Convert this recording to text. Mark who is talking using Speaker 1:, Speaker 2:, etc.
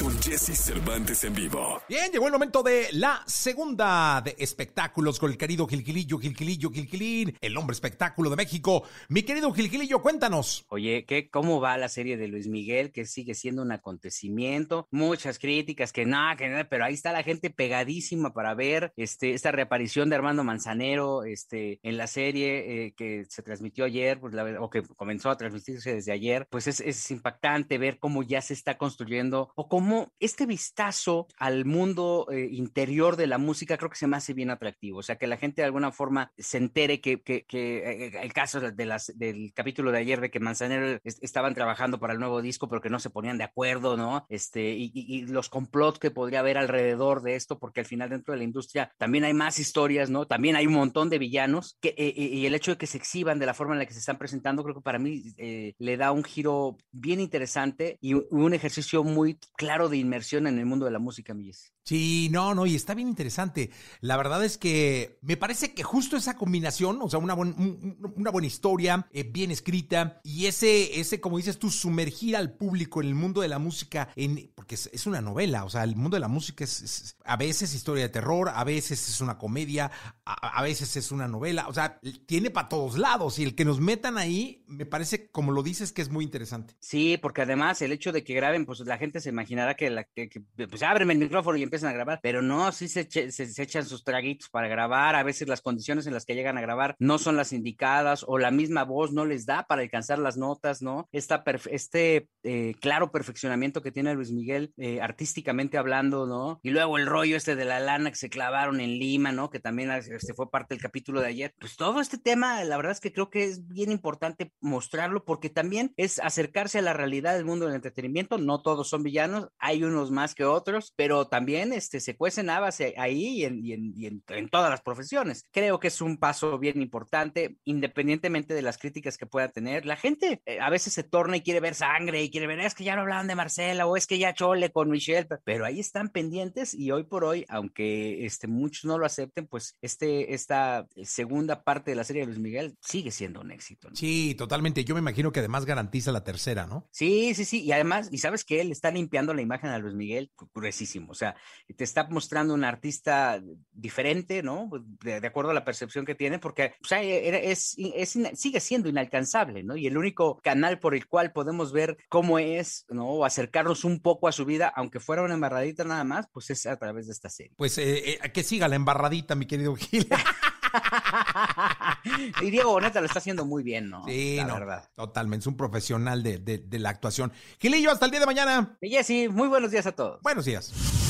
Speaker 1: con Jesse Cervantes en vivo.
Speaker 2: Bien, llegó el momento de la segunda de espectáculos con el querido Gilquilillo, Gilquilillo, Gilquilín, el hombre espectáculo de México. Mi querido Gilquilillo, cuéntanos.
Speaker 3: Oye, ¿qué, ¿cómo va la serie de Luis Miguel? Que sigue siendo un acontecimiento. Muchas críticas, que nada, que nada, pero ahí está la gente pegadísima para ver este, esta reaparición de Armando Manzanero este, en la serie eh, que se transmitió ayer, pues, la, o que comenzó a transmitirse desde ayer. Pues es, es impactante ver cómo ya se está construyendo o cómo este vistazo al mundo eh, interior de la música creo que se me hace bien atractivo. O sea, que la gente de alguna forma se entere que, que, que eh, el caso de las, del capítulo de ayer de que Manzanero es, estaban trabajando para el nuevo disco pero que no se ponían de acuerdo, ¿no? Este, y, y, y los complots que podría haber alrededor de esto, porque al final dentro de la industria también hay más historias, ¿no? También hay un montón de villanos que, eh, y el hecho de que se exhiban de la forma en la que se están presentando, creo que para mí eh, le da un giro bien interesante y un ejercicio muy claro de inmersión en el mundo de la música, Milles.
Speaker 2: Sí, no, no, y está bien interesante. La verdad es que me parece que justo esa combinación, o sea, una, buen, una buena historia, eh, bien escrita, y ese, ese, como dices tú, sumergir al público en el mundo de la música, en, porque es, una novela, o sea, el mundo de la música es, a veces historia de terror, a veces es una comedia, a, veces es una novela, o sea, tiene para todos lados, y el que nos metan ahí, me parece, como lo dices, que es muy interesante.
Speaker 3: Sí, porque además el hecho de que graben, pues la gente se imaginará que, la, que, pues ábreme el micrófono y empiezan a grabar, pero no, sí se, se, echan sus traguitos para grabar, a veces las condiciones en las que llegan a grabar no son las indicadas o la misma voz no les da para alcanzar las notas, ¿no? Esta este eh, claro perfeccionamiento que tiene Luis Miguel eh, artísticamente hablando, ¿no? Y luego el rollo este de la lana que se clavaron en Lima, ¿no? Que también este fue parte del capítulo de ayer. Pues todo este tema, la verdad es que creo que es bien importante mostrarlo porque también es acercarse a la realidad del mundo del entretenimiento, no todos son villanos, hay unos más que otros, pero también este, se cuecen habas ahí y, en, y, en, y en, en, todas las profesiones. Creo que es un paso bien importante, independientemente de las críticas que pueda tener. La gente eh, a veces se torna y quiere ver sangre y quiere ver, es que ya no hablaban de Marcela o es que ya chole con Michelle, pero ahí están pendientes y hoy por hoy, aunque este, muchos no lo acepten, pues este, esta segunda parte de la serie de Luis Miguel sigue siendo un éxito.
Speaker 2: ¿no? Sí, totalmente. Yo me imagino que además garantiza la tercera, ¿no?
Speaker 3: Sí, sí, sí. Y además, y sabes que él está limpiando la imagen a Luis Miguel gruesísimo. O sea, te está mostrando un artista diferente, ¿no? Pues, De, de acuerdo a la percepción que tiene, porque o sea, es, es, es, sigue siendo inalcanzable, ¿no? Y el único canal por el cual podemos ver cómo es, ¿no? O acercarnos un poco a su vida, aunque fuera una embarradita nada más, pues es a través de esta serie.
Speaker 2: Pues eh, eh, que siga la embarradita, mi querido Gil.
Speaker 3: y Diego Boneta lo está haciendo muy bien, ¿no?
Speaker 2: Sí, la no, verdad. Totalmente, es un profesional de, de, de, la actuación. Gilillo, hasta el día de mañana.
Speaker 3: Y Jessy, muy buenos días a todos.
Speaker 2: Buenos días.